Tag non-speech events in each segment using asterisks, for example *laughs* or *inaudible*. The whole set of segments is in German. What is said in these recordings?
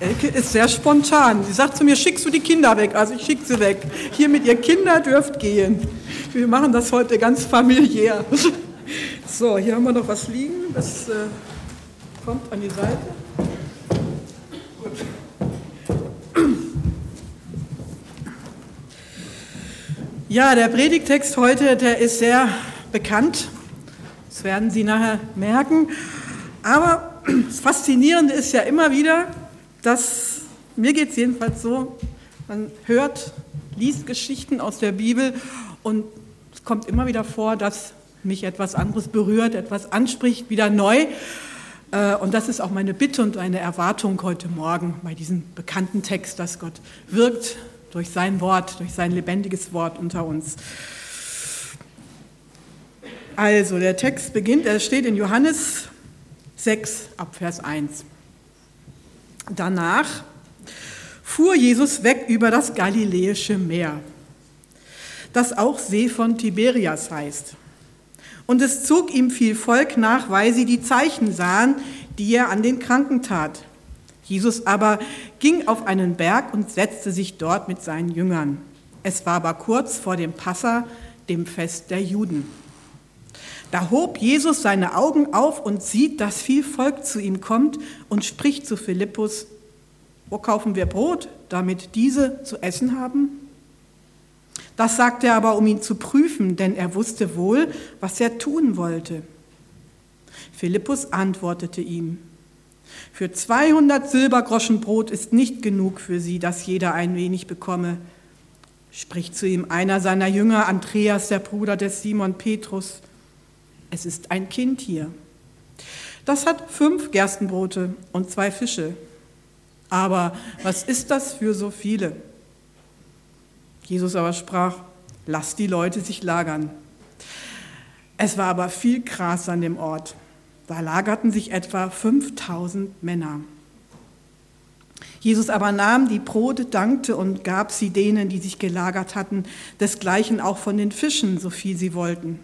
Elke ist sehr spontan. Sie sagt zu mir, schickst du die Kinder weg? Also ich schicke sie weg. Hiermit ihr Kinder dürft gehen. Wir machen das heute ganz familiär. *laughs* So, hier haben wir noch was liegen. Das äh, kommt an die Seite. Ja, der Predigtext heute, der ist sehr bekannt. Das werden Sie nachher merken. Aber *clears throat* das Faszinierende ist ja immer wieder, dass, mir geht es jedenfalls so, man hört, liest Geschichten aus der Bibel und es kommt immer wieder vor, dass mich etwas anderes berührt, etwas anspricht, wieder neu. Äh, und das ist auch meine Bitte und eine Erwartung heute Morgen bei diesem bekannten Text, dass Gott wirkt durch sein Wort, durch sein lebendiges Wort unter uns. Also, der Text beginnt, er steht in Johannes 6 ab Vers 1. Danach fuhr Jesus weg über das Galiläische Meer, das auch See von Tiberias heißt. Und es zog ihm viel Volk nach, weil sie die Zeichen sahen, die er an den Kranken tat. Jesus aber ging auf einen Berg und setzte sich dort mit seinen Jüngern. Es war aber kurz vor dem Passa, dem Fest der Juden. Da hob Jesus seine Augen auf und sieht, dass viel Volk zu ihm kommt und spricht zu Philippus, wo kaufen wir Brot, damit diese zu essen haben? Das sagte er aber, um ihn zu prüfen, denn er wusste wohl, was er tun wollte. Philippus antwortete ihm, für 200 Silbergroschen Brot ist nicht genug für sie, dass jeder ein wenig bekomme. Spricht zu ihm einer seiner Jünger, Andreas, der Bruder des Simon Petrus es ist ein Kind hier. Das hat fünf Gerstenbrote und zwei Fische. Aber was ist das für so viele? Jesus aber sprach, lass die Leute sich lagern. Es war aber viel Gras an dem Ort. Da lagerten sich etwa 5000 Männer. Jesus aber nahm die Brote, dankte und gab sie denen, die sich gelagert hatten, desgleichen auch von den Fischen, so viel sie wollten.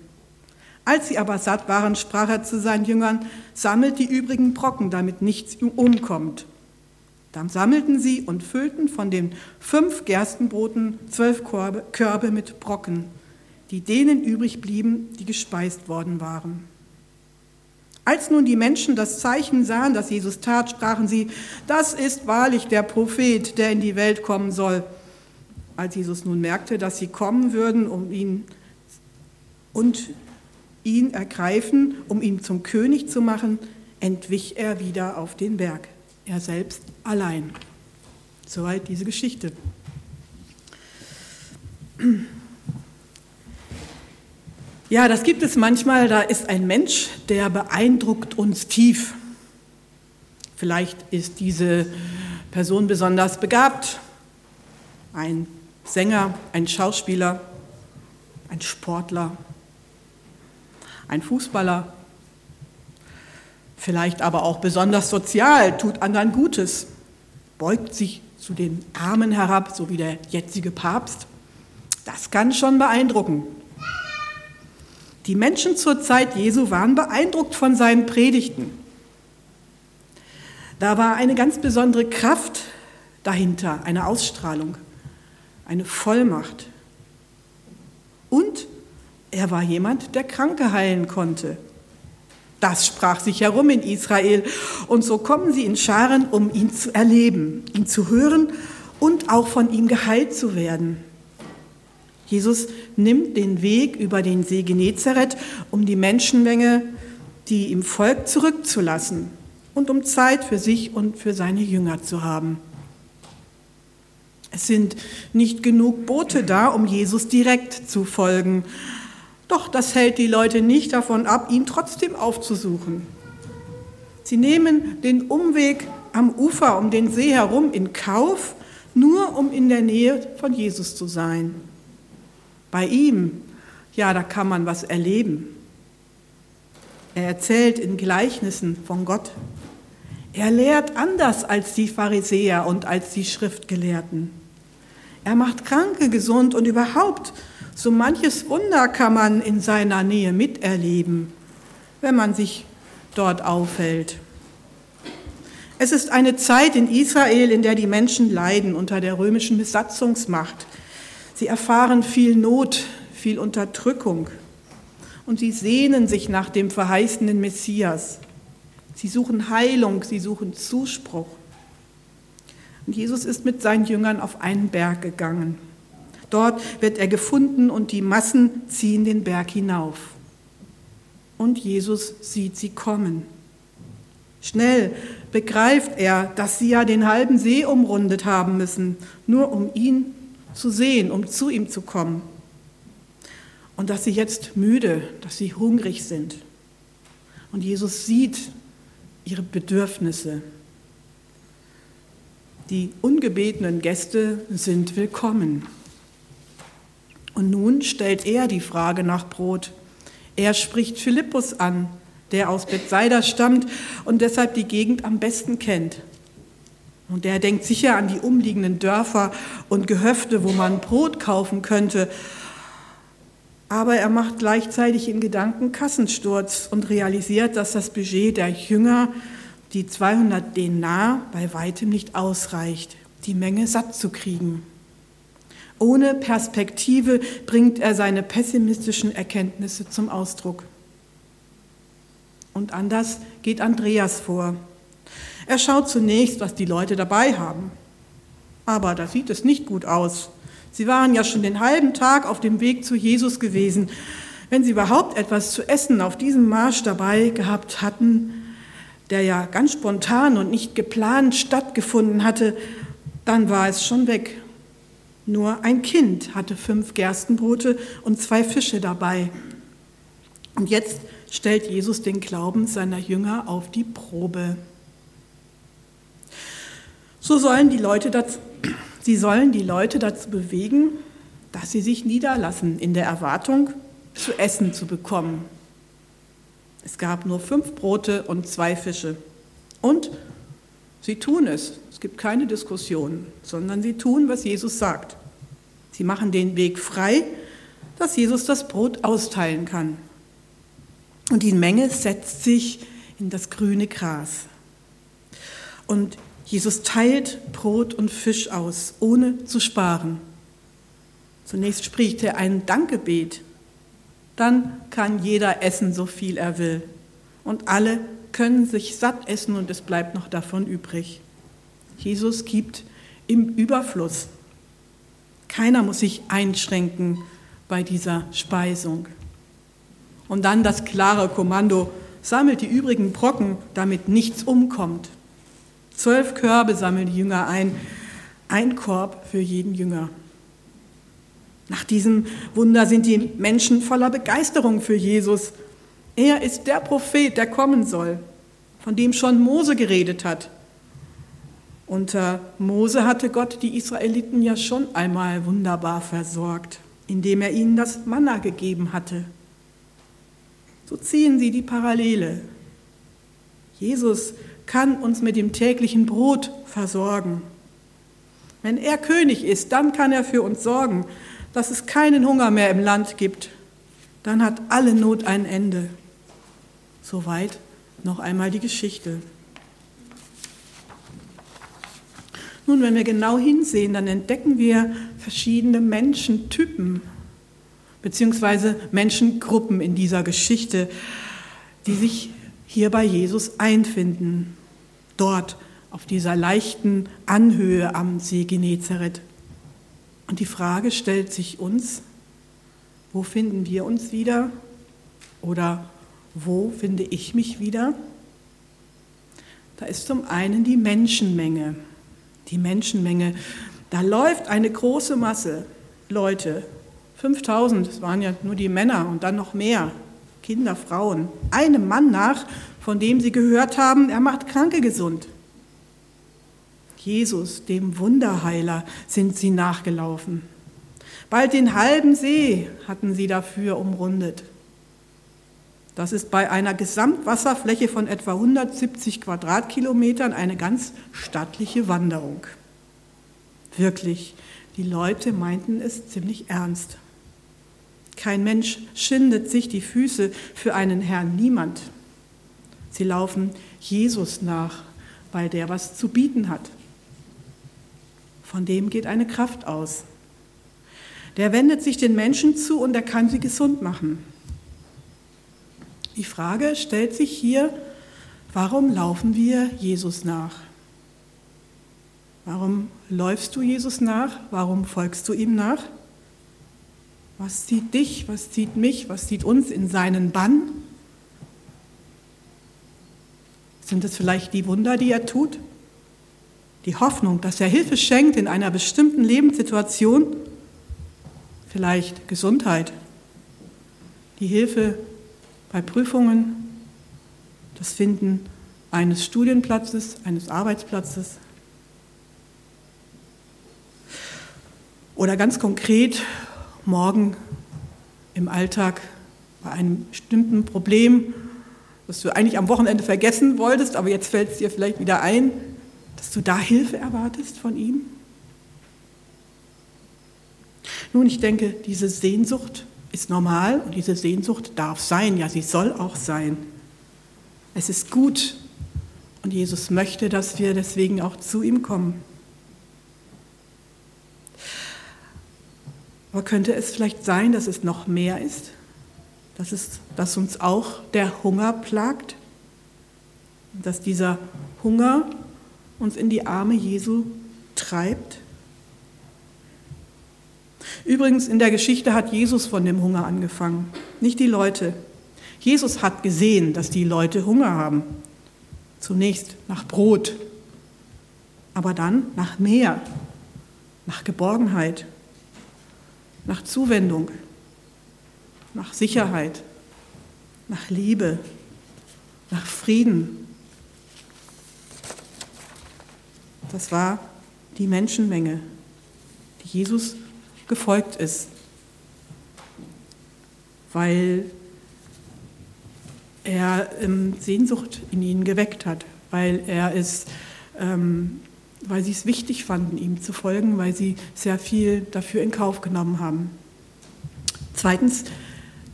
Als sie aber satt waren, sprach er zu seinen Jüngern, sammelt die übrigen Brocken, damit nichts umkommt. Dann sammelten sie und füllten von den fünf Gerstenbroten zwölf Körbe mit Brocken, die denen übrig blieben, die gespeist worden waren. Als nun die Menschen das Zeichen sahen, das Jesus tat, sprachen sie, das ist wahrlich der Prophet, der in die Welt kommen soll. Als Jesus nun merkte, dass sie kommen würden, um ihn und ihn ergreifen, um ihn zum König zu machen, entwich er wieder auf den Berg, er selbst allein. Soweit diese Geschichte. Ja, das gibt es manchmal, da ist ein Mensch, der beeindruckt uns tief. Vielleicht ist diese Person besonders begabt, ein Sänger, ein Schauspieler, ein Sportler, ein Fußballer, vielleicht aber auch besonders sozial, tut anderen Gutes, beugt sich zu den Armen herab, so wie der jetzige Papst. Das kann schon beeindrucken. Die Menschen zur Zeit Jesu waren beeindruckt von seinen Predigten. Da war eine ganz besondere Kraft dahinter, eine Ausstrahlung, eine Vollmacht. Und er war jemand, der Kranke heilen konnte. Das sprach sich herum in Israel. Und so kommen sie in Scharen, um ihn zu erleben, ihn zu hören und auch von ihm geheilt zu werden. Jesus nimmt den Weg über den See Genezareth, um die Menschenmenge, die ihm folgt, zurückzulassen und um Zeit für sich und für seine Jünger zu haben. Es sind nicht genug Boote da, um Jesus direkt zu folgen. Doch das hält die Leute nicht davon ab, ihn trotzdem aufzusuchen. Sie nehmen den Umweg am Ufer um den See herum in Kauf, nur um in der Nähe von Jesus zu sein. Bei ihm, ja, da kann man was erleben. Er erzählt in Gleichnissen von Gott. Er lehrt anders als die Pharisäer und als die Schriftgelehrten. Er macht Kranke gesund und überhaupt so manches Wunder kann man in seiner Nähe miterleben, wenn man sich dort aufhält. Es ist eine Zeit in Israel, in der die Menschen leiden unter der römischen Besatzungsmacht. Sie erfahren viel Not, viel Unterdrückung und sie sehnen sich nach dem verheißenen Messias. Sie suchen Heilung, sie suchen Zuspruch. Und Jesus ist mit seinen Jüngern auf einen Berg gegangen. Dort wird er gefunden und die Massen ziehen den Berg hinauf. Und Jesus sieht sie kommen. Schnell begreift er, dass sie ja den halben See umrundet haben müssen, nur um ihn zu sehen, um zu ihm zu kommen. Und dass sie jetzt müde, dass sie hungrig sind. Und Jesus sieht ihre Bedürfnisse. Die ungebetenen Gäste sind willkommen. Und nun stellt er die Frage nach Brot. Er spricht Philippus an, der aus Bethsaida stammt und deshalb die Gegend am besten kennt. Und der denkt sicher an die umliegenden Dörfer und Gehöfte, wo man Brot kaufen könnte. Aber er macht gleichzeitig in Gedanken Kassensturz und realisiert, dass das Budget der Jünger, die 200 Denar, bei weitem nicht ausreicht, die Menge satt zu kriegen. Ohne Perspektive bringt er seine pessimistischen Erkenntnisse zum Ausdruck. Und anders geht Andreas vor. Er schaut zunächst, was die Leute dabei haben. Aber da sieht es nicht gut aus. Sie waren ja schon den halben Tag auf dem Weg zu Jesus gewesen. Wenn sie überhaupt etwas zu essen auf diesem Marsch dabei gehabt hatten, der ja ganz spontan und nicht geplant stattgefunden hatte, dann war es schon weg. Nur ein Kind hatte fünf Gerstenbrote und zwei Fische dabei. Und jetzt stellt Jesus den Glauben seiner Jünger auf die Probe. So sollen die Leute dazu, sie sollen die Leute dazu bewegen, dass sie sich niederlassen in der Erwartung, zu essen zu bekommen. Es gab nur fünf Brote und zwei Fische. Und sie tun es. Es gibt keine Diskussion, sondern sie tun, was Jesus sagt. Sie machen den Weg frei, dass Jesus das Brot austeilen kann. Und die Menge setzt sich in das grüne Gras. Und Jesus teilt Brot und Fisch aus, ohne zu sparen. Zunächst spricht er ein Dankgebet. Dann kann jeder essen, so viel er will. Und alle können sich satt essen und es bleibt noch davon übrig. Jesus gibt im Überfluss. Keiner muss sich einschränken bei dieser Speisung. Und dann das klare Kommando, sammelt die übrigen Brocken, damit nichts umkommt. Zwölf Körbe sammeln die Jünger ein, ein Korb für jeden Jünger. Nach diesem Wunder sind die Menschen voller Begeisterung für Jesus. Er ist der Prophet, der kommen soll, von dem schon Mose geredet hat. Unter Mose hatte Gott die Israeliten ja schon einmal wunderbar versorgt, indem er ihnen das Manna gegeben hatte. So ziehen sie die Parallele. Jesus kann uns mit dem täglichen Brot versorgen. Wenn er König ist, dann kann er für uns sorgen, dass es keinen Hunger mehr im Land gibt. Dann hat alle Not ein Ende. Soweit noch einmal die Geschichte. Nun, wenn wir genau hinsehen, dann entdecken wir verschiedene Menschentypen beziehungsweise Menschengruppen in dieser Geschichte, die sich hier bei Jesus einfinden, dort auf dieser leichten Anhöhe am See Genezareth. Und die Frage stellt sich uns, wo finden wir uns wieder oder wo finde ich mich wieder? Da ist zum einen die Menschenmenge. Die Menschenmenge, da läuft eine große Masse Leute 5000, das waren ja nur die Männer und dann noch mehr, Kinder, Frauen, einem Mann nach, von dem sie gehört haben, er macht Kranke gesund. Jesus, dem Wunderheiler, sind sie nachgelaufen. Bald den halben See hatten sie dafür umrundet. Das ist bei einer Gesamtwasserfläche von etwa 170 Quadratkilometern eine ganz stattliche Wanderung. Wirklich, die Leute meinten es ziemlich ernst. Kein Mensch schindet sich die Füße für einen Herrn, niemand. Sie laufen Jesus nach, weil der was zu bieten hat. Von dem geht eine Kraft aus. Der wendet sich den Menschen zu und er kann sie gesund machen. Die Frage stellt sich hier, warum laufen wir Jesus nach? Warum läufst du Jesus nach? Warum folgst du ihm nach? Was zieht dich, was zieht mich, was zieht uns in seinen Bann? Sind es vielleicht die Wunder, die er tut? Die Hoffnung, dass er Hilfe schenkt in einer bestimmten Lebenssituation? Vielleicht Gesundheit? Die Hilfe bei Prüfungen? Das Finden eines Studienplatzes, eines Arbeitsplatzes? Oder ganz konkret morgen im Alltag bei einem bestimmten Problem was du eigentlich am Wochenende vergessen wolltest, aber jetzt fällt es dir vielleicht wieder ein, dass du da Hilfe erwartest von ihm? Nun, ich denke, diese Sehnsucht ist normal und diese Sehnsucht darf sein, ja, sie soll auch sein. Es ist gut und Jesus möchte, dass wir deswegen auch zu ihm kommen. Aber könnte es vielleicht sein, dass es noch mehr ist? dass, es, dass uns auch der Hunger plagt, dass dieser Hunger uns in die Arme Jesu treibt. Übrigens, in der Geschichte hat Jesus von dem Hunger angefangen, nicht die Leute. Jesus hat gesehen, dass die Leute Hunger haben. Zunächst nach Brot, aber dann nach mehr, nach Geborgenheit, nach Zuwendung nach Sicherheit, nach Liebe, nach Frieden. Das war die Menschenmenge, die Jesus gefolgt ist, weil er ähm, Sehnsucht in ihnen geweckt hat, weil er es, ähm, weil sie es wichtig fanden, ihm zu folgen, weil sie sehr viel dafür in Kauf genommen haben. Zweitens,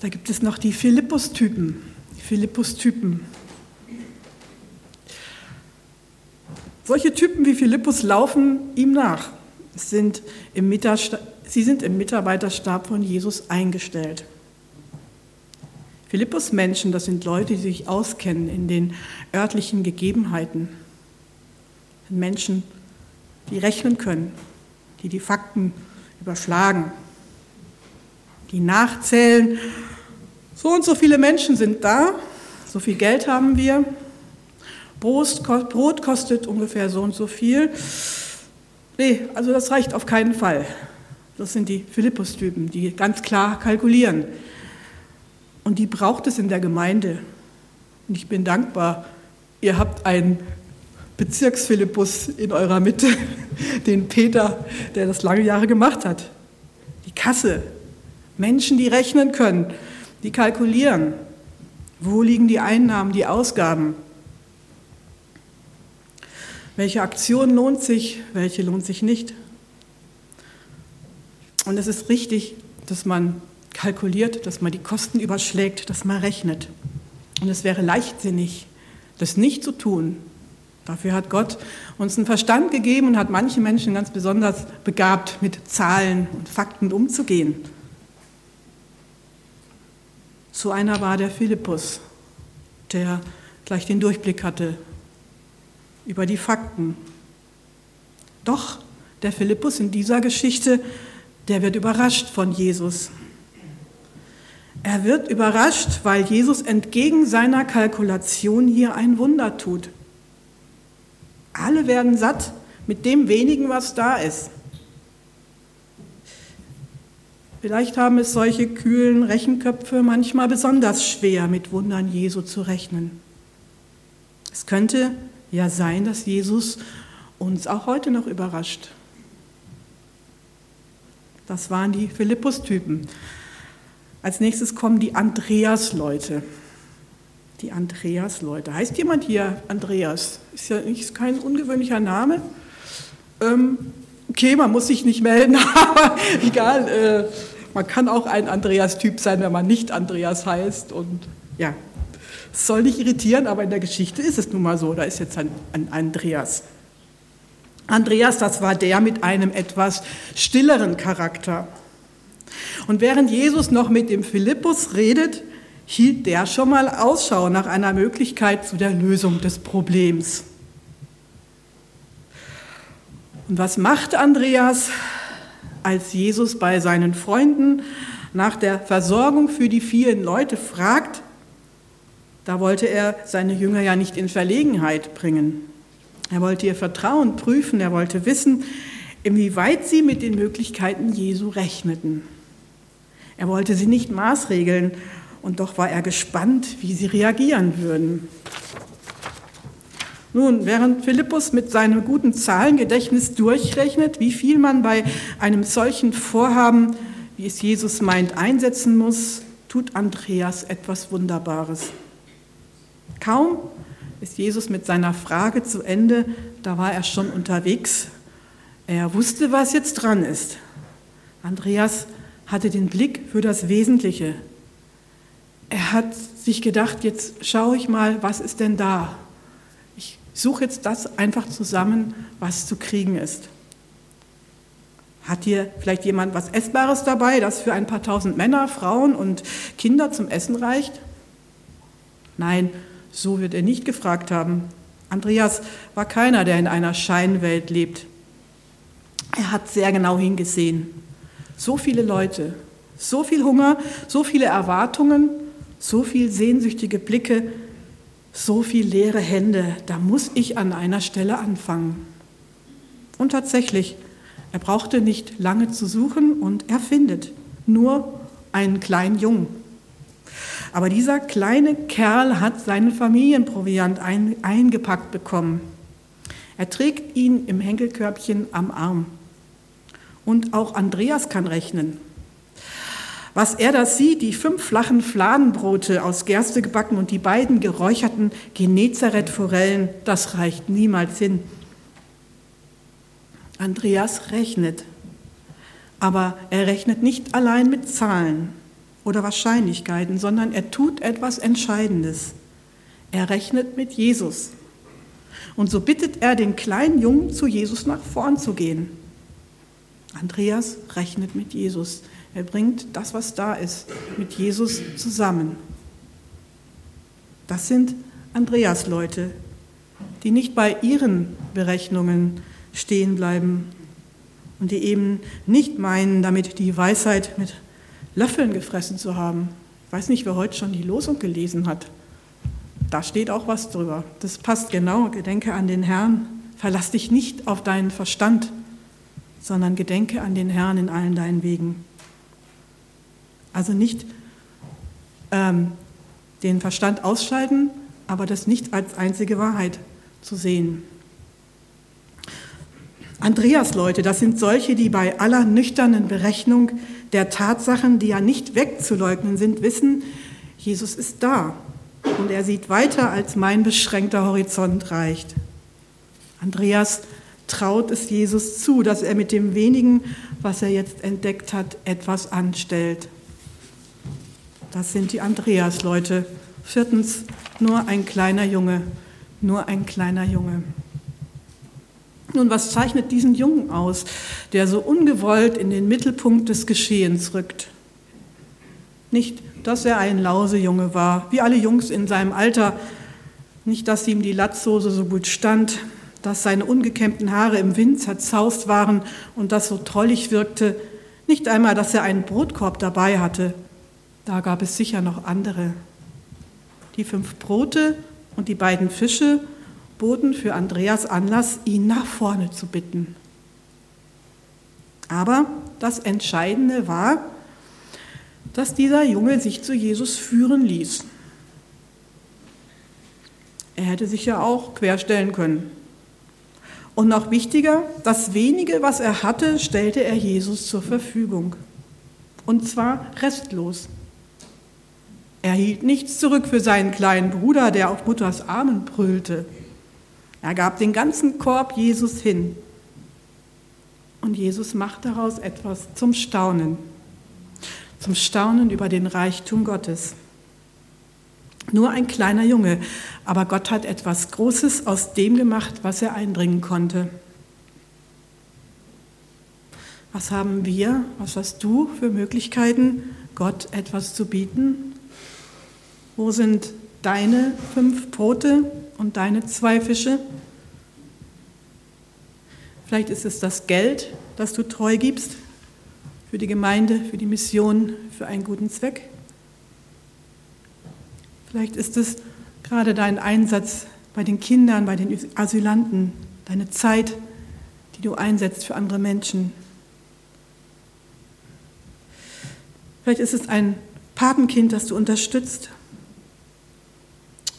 da gibt es noch die Philippus-Typen. Philippus-Typen. Solche Typen wie Philippus laufen ihm nach. Sind sie sind im Mitarbeiterstab von Jesus eingestellt. Philippus-Menschen, das sind Leute, die sich auskennen in den örtlichen Gegebenheiten. Menschen, die rechnen können, die die Fakten überschlagen, die nachzählen so und so viele Menschen sind da, so viel Geld haben wir, Brot, kostet ungefähr so und so viel. Nee, also das reicht auf keinen Fall. Das sind die Philippus-Typen, die ganz klar kalkulieren. Und die braucht es in der Gemeinde. Und ich bin dankbar, ihr habt einen Bezirksphilippus in eurer Mitte, *laughs* den Peter, der das lange Jahre gemacht hat. Die Kasse, Menschen, die rechnen können die kalkulieren. Wo liegen die Einnahmen, die Ausgaben? Welche Aktion lohnt sich, welche lohnt sich nicht? Und es ist richtig, dass man kalkuliert, dass man die Kosten überschlägt, dass man rechnet. Und es wäre leichtsinnig, das nicht zu tun. Dafür hat Gott uns einen Verstand gegeben und hat manche Menschen ganz besonders begabt, mit Zahlen und Fakten umzugehen. So einer war der Philippus, der gleich den Durchblick hatte über die Fakten. Doch der Philippus in dieser Geschichte, der wird überrascht von Jesus. Er wird überrascht, weil Jesus entgegen seiner Kalkulation hier ein Wunder tut. Alle werden satt mit dem wenigen, was da ist. Vielleicht haben es solche kühlen Rechenköpfe manchmal besonders schwer, mit Wundern Jesu zu rechnen. Es könnte ja sein, dass Jesus uns auch heute noch überrascht. Das waren die Philippus-Typen. Als nächstes kommen die Andreas-Leute. Die Andreas-Leute. Heißt jemand hier Andreas? Ist ja nicht, kein ungewöhnlicher Name. Ähm, okay, man muss sich nicht melden, *laughs* aber egal. Äh, man kann auch ein Andreas-Typ sein, wenn man nicht Andreas heißt. Und ja, Es soll nicht irritieren, aber in der Geschichte ist es nun mal so. Da ist jetzt ein, ein Andreas. Andreas, das war der mit einem etwas stilleren Charakter. Und während Jesus noch mit dem Philippus redet, hielt der schon mal Ausschau nach einer Möglichkeit zu der Lösung des Problems. Und was macht Andreas, als Jesus bei seinen Freunden nach der Versorgung für die vielen Leute fragt? Da wollte er seine Jünger ja nicht in Verlegenheit bringen. Er wollte ihr Vertrauen prüfen, er wollte wissen, inwieweit sie mit den Möglichkeiten Jesu rechneten. Er wollte sie nicht maßregeln und doch war er gespannt, wie sie reagieren würden. Nun, während Philippus mit seinem guten Zahlengedächtnis durchrechnet, wie viel man bei einem solchen Vorhaben, wie es Jesus meint, einsetzen muss, tut Andreas etwas Wunderbares. Kaum ist Jesus mit seiner Frage zu Ende, da war er schon unterwegs. Er wusste, was jetzt dran ist. Andreas hatte den Blick für das Wesentliche. Er hat sich gedacht, jetzt schaue ich mal, was ist denn da? Ich suche jetzt das einfach zusammen, was zu kriegen ist. Hat hier vielleicht jemand was Essbares dabei, das für ein paar tausend Männer, Frauen und Kinder zum Essen reicht? Nein, so wird er nicht gefragt haben. Andreas war keiner, der in einer Scheinwelt lebt. Er hat sehr genau hingesehen. So viele Leute, so viel Hunger, so viele Erwartungen, so viel sehnsüchtige Blicke, so viel leere Hände. Da muss ich an einer Stelle anfangen. Und tatsächlich, er brauchte nicht lange zu suchen und er findet nur einen kleinen Jungen. Aber dieser kleine Kerl hat seinen Familienproviant ein, eingepackt bekommen. Er trägt ihn im Henkelkörbchen am Arm. Und auch Andreas kann rechnen. Was er da sieht, die fünf flachen Fladenbrote aus Gerste gebacken und die beiden geräucherten Genezareth-Forellen, das reicht niemals hin. Andreas rechnet. Aber er rechnet nicht allein mit Zahlen oder Wahrscheinlichkeiten, sondern er tut etwas Entscheidendes. Er rechnet mit Jesus. Und so bittet er den kleinen Jungen, zu Jesus nach vorn zu gehen. Andreas rechnet mit Jesus. Er bringt das, was da ist, mit Jesus zusammen. Das sind Andreas-Leute, die nicht bei ihren Berechnungen stehen bleiben und die eben nicht meinen, damit die Weisheit mit Löffeln gefressen zu haben. Ich weiß nicht, wer heute schon die Losung gelesen hat. Da steht auch was drüber. Das passt genau. Gedenke an den Herrn. Verlass dich nicht auf deinen Verstand, sondern gedenke an den Herrn in allen deinen Wegen. Also nicht ähm, den Verstand ausschalten, aber das nicht als einzige Wahrheit zu sehen. Andreas Leute, das sind solche, die bei aller nüchternen Berechnung der Tatsachen, die ja nicht wegzuleugnen sind, wissen, Jesus ist da und er sieht weiter, als mein beschränkter Horizont reicht. Andreas traut es Jesus zu, dass er mit dem wenigen, was er jetzt entdeckt hat, etwas anstellt. Das sind die Andreas-Leute. Viertens, nur ein kleiner Junge, nur ein kleiner Junge. Nun, was zeichnet diesen Jungen aus, der so ungewollt in den Mittelpunkt des Geschehens rückt? Nicht, dass er ein Lausejunge war, wie alle Jungs in seinem Alter, nicht, dass ihm die Latzhose so gut stand, dass seine ungekämmten Haare im Wind zerzaust waren und das so trollig wirkte, nicht einmal, dass er einen Brotkorb dabei hatte. Da gab es sicher noch andere. Die fünf Brote und die beiden Fische boten für Andreas Anlass, ihn nach vorne zu bitten. Aber das Entscheidende war, dass dieser Junge sich zu Jesus führen ließ. Er hätte sich ja auch querstellen können. Und noch wichtiger, das wenige, was er hatte, stellte er Jesus zur Verfügung. Und zwar restlos. Er hielt nichts zurück für seinen kleinen Bruder, der auf Mutters Armen brüllte. Er gab den ganzen Korb Jesus hin. Und Jesus macht daraus etwas zum Staunen. Zum Staunen über den Reichtum Gottes. Nur ein kleiner Junge, aber Gott hat etwas Großes aus dem gemacht, was er einbringen konnte. Was haben wir, was hast du für Möglichkeiten, Gott etwas zu bieten? Wo sind deine fünf Brote und deine zwei Fische? Vielleicht ist es das Geld, das du treu gibst für die Gemeinde, für die Mission, für einen guten Zweck. Vielleicht ist es gerade dein Einsatz bei den Kindern, bei den Asylanten, deine Zeit, die du einsetzt für andere Menschen. Vielleicht ist es ein Patenkind, das du unterstützt.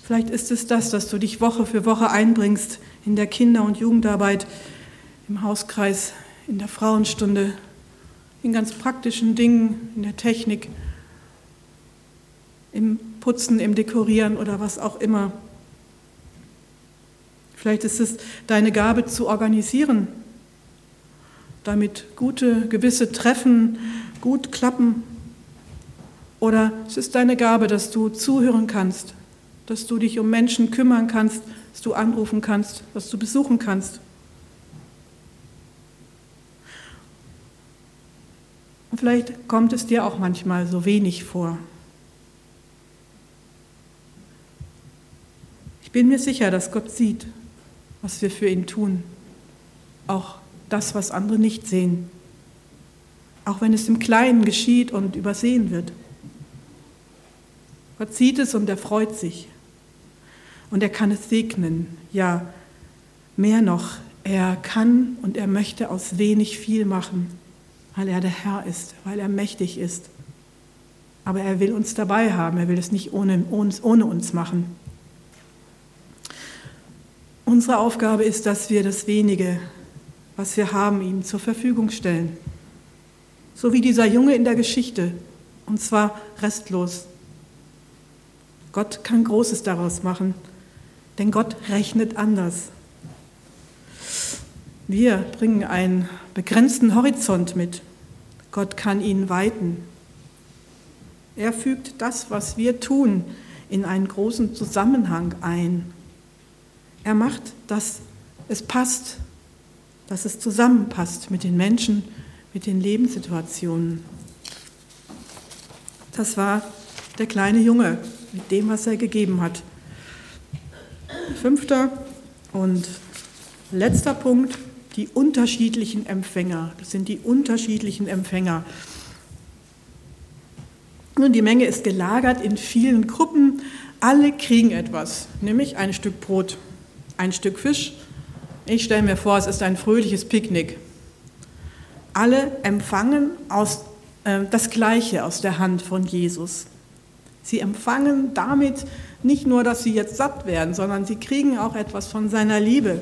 Vielleicht ist es das, dass du dich Woche für Woche einbringst in der Kinder- und Jugendarbeit, im Hauskreis, in der Frauenstunde, in ganz praktischen Dingen, in der Technik, im Putzen, im Dekorieren oder was auch immer. Vielleicht ist es deine Gabe zu organisieren, damit gute, gewisse Treffen gut klappen oder es ist deine Gabe, dass du zuhören kannst, dass du dich um Menschen kümmern kannst, dass du anrufen kannst, dass du besuchen kannst. Vielleicht kommt es dir auch manchmal so wenig vor. Ich bin mir sicher, dass Gott sieht, was wir für ihn tun. Auch das, was andere nicht sehen. Auch wenn es im Kleinen geschieht und übersehen wird. Gott sieht es und er freut sich. Und er kann es segnen. Ja, mehr noch, er kann und er möchte aus wenig viel machen, weil er der Herr ist, weil er mächtig ist. Aber er will uns dabei haben, er will es nicht ohne uns, ohne uns machen. Unsere Aufgabe ist, dass wir das wenige, was wir haben, ihm zur Verfügung stellen. So wie dieser Junge in der Geschichte, und zwar restlos. Gott kann Großes daraus machen, denn Gott rechnet anders. Wir bringen einen begrenzten Horizont mit. Gott kann ihn weiten. Er fügt das, was wir tun, in einen großen Zusammenhang ein. Er macht, dass es passt, dass es zusammenpasst mit den Menschen, mit den Lebenssituationen. Das war der kleine Junge, mit dem, was er gegeben hat. Fünfter und letzter Punkt, die unterschiedlichen Empfänger. Das sind die unterschiedlichen Empfänger. Nun, die Menge ist gelagert in vielen Gruppen. Alle kriegen etwas, nämlich ein Stück Brot, ein Stück Fisch. Ich stelle mir vor, es ist ein fröhliches Picknick. Alle empfangen aus, äh, das Gleiche aus der Hand von Jesus. Sie empfangen damit nicht nur, dass sie jetzt satt werden, sondern sie kriegen auch etwas von seiner Liebe.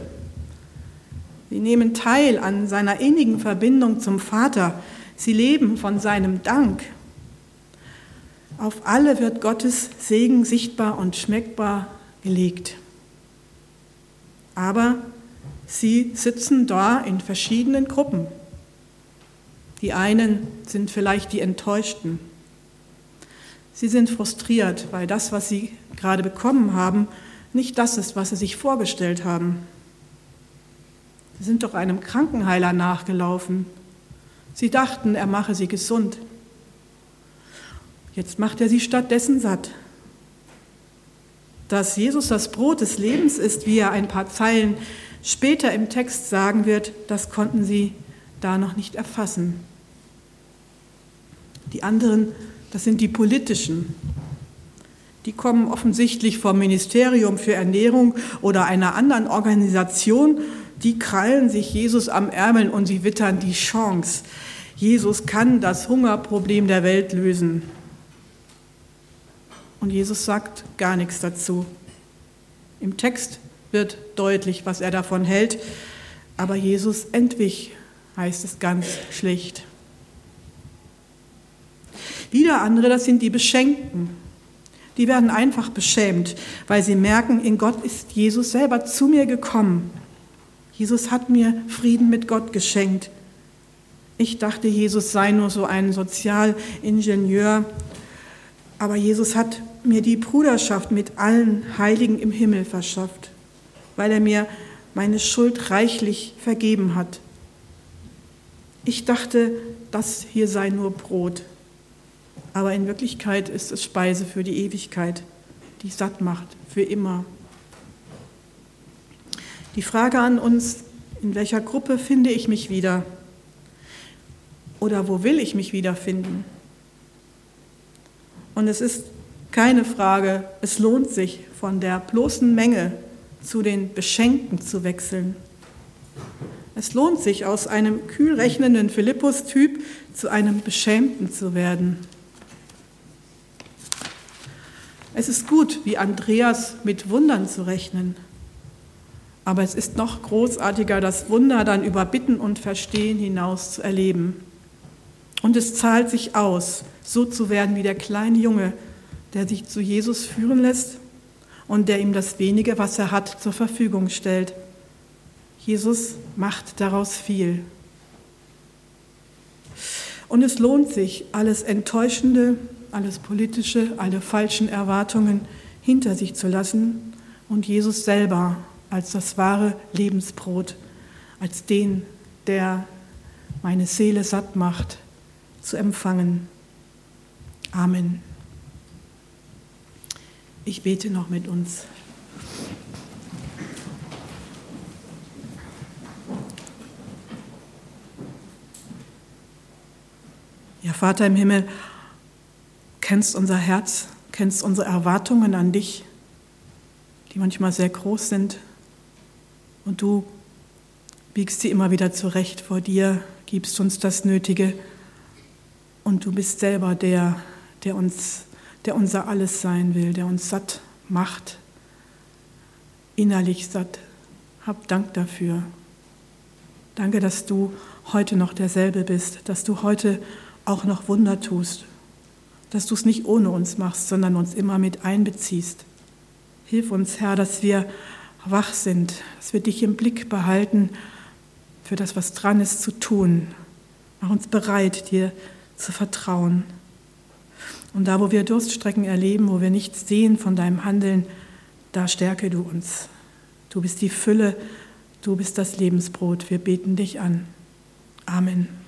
Sie nehmen teil an seiner innigen Verbindung zum Vater. Sie leben von seinem Dank. Auf alle wird Gottes Segen sichtbar und schmeckbar gelegt. Aber sie sitzen da in verschiedenen Gruppen. Die einen sind vielleicht die Enttäuschten, Sie sind frustriert, weil das, was sie gerade bekommen haben, nicht das ist, was sie sich vorgestellt haben. Sie sind doch einem Krankenheiler nachgelaufen. Sie dachten, er mache sie gesund. Jetzt macht er sie stattdessen satt. Dass Jesus das Brot des Lebens ist, wie er ein paar Zeilen später im Text sagen wird, das konnten sie da noch nicht erfassen. Die anderen das sind die politischen. Die kommen offensichtlich vom Ministerium für Ernährung oder einer anderen Organisation. Die krallen sich Jesus am Ärmel und sie wittern die Chance. Jesus kann das Hungerproblem der Welt lösen. Und Jesus sagt gar nichts dazu. Im Text wird deutlich, was er davon hält, aber Jesus entwich, heißt es ganz schlicht. Wieder andere, das sind die Beschenkten. Die werden einfach beschämt, weil sie merken, in Gott ist Jesus selber zu mir gekommen. Jesus hat mir Frieden mit Gott geschenkt. Ich dachte, Jesus sei nur so ein Sozialingenieur, aber Jesus hat mir die Bruderschaft mit allen Heiligen im Himmel verschafft, weil er mir meine Schuld reichlich vergeben hat. Ich dachte, das hier sei nur Brot, aber in Wirklichkeit ist es Speise für die Ewigkeit, die satt macht, für immer. Die Frage an uns, in welcher Gruppe finde ich mich wieder? Oder wo will ich mich wiederfinden? Und es ist keine Frage, es lohnt sich, von der bloßen Menge zu den Beschenkten zu wechseln. Es lohnt sich, aus einem kühl rechnenden Philippus-Typ zu einem Beschämten zu werden. Es ist gut, wie Andreas mit Wundern zu rechnen. Aber es ist noch großartiger, das Wunder dann über Bitten und Verstehen hinaus zu erleben. Und es zahlt sich aus, so zu werden wie der kleine Junge, der sich zu Jesus führen lässt und der ihm das wenige, was er hat, zur Verfügung stellt. Jesus macht daraus viel. Und es lohnt sich, alles Enttäuschende, alles Politische, alle falschen Erwartungen hinter sich zu lassen und Jesus selber als das wahre Lebensbrot, als den, der meine Seele satt macht, zu empfangen. Amen. Ich bete noch mit uns. Ja, Vater im Himmel, kennst unser Herz, kennst unsere Erwartungen an dich, die manchmal sehr groß sind. Und du biegst sie immer wieder zurecht vor dir, gibst uns das Nötige. Und du bist selber der, der uns, der unser Alles sein will, der uns satt macht, innerlich satt. Hab Dank dafür. Danke, dass du heute noch derselbe bist, dass du heute auch noch Wunder tust, dass du es nicht ohne uns machst, sondern uns immer mit einbeziehst. Hilf uns, Herr, dass wir wach sind, dass wir dich im Blick behalten für das, was dran ist zu tun. Mach uns bereit, dir zu vertrauen. Und da, wo wir Durststrecken erleben, wo wir nichts sehen von deinem Handeln, da stärke du uns. Du bist die Fülle, du bist das Lebensbrot. Wir beten dich an. Amen.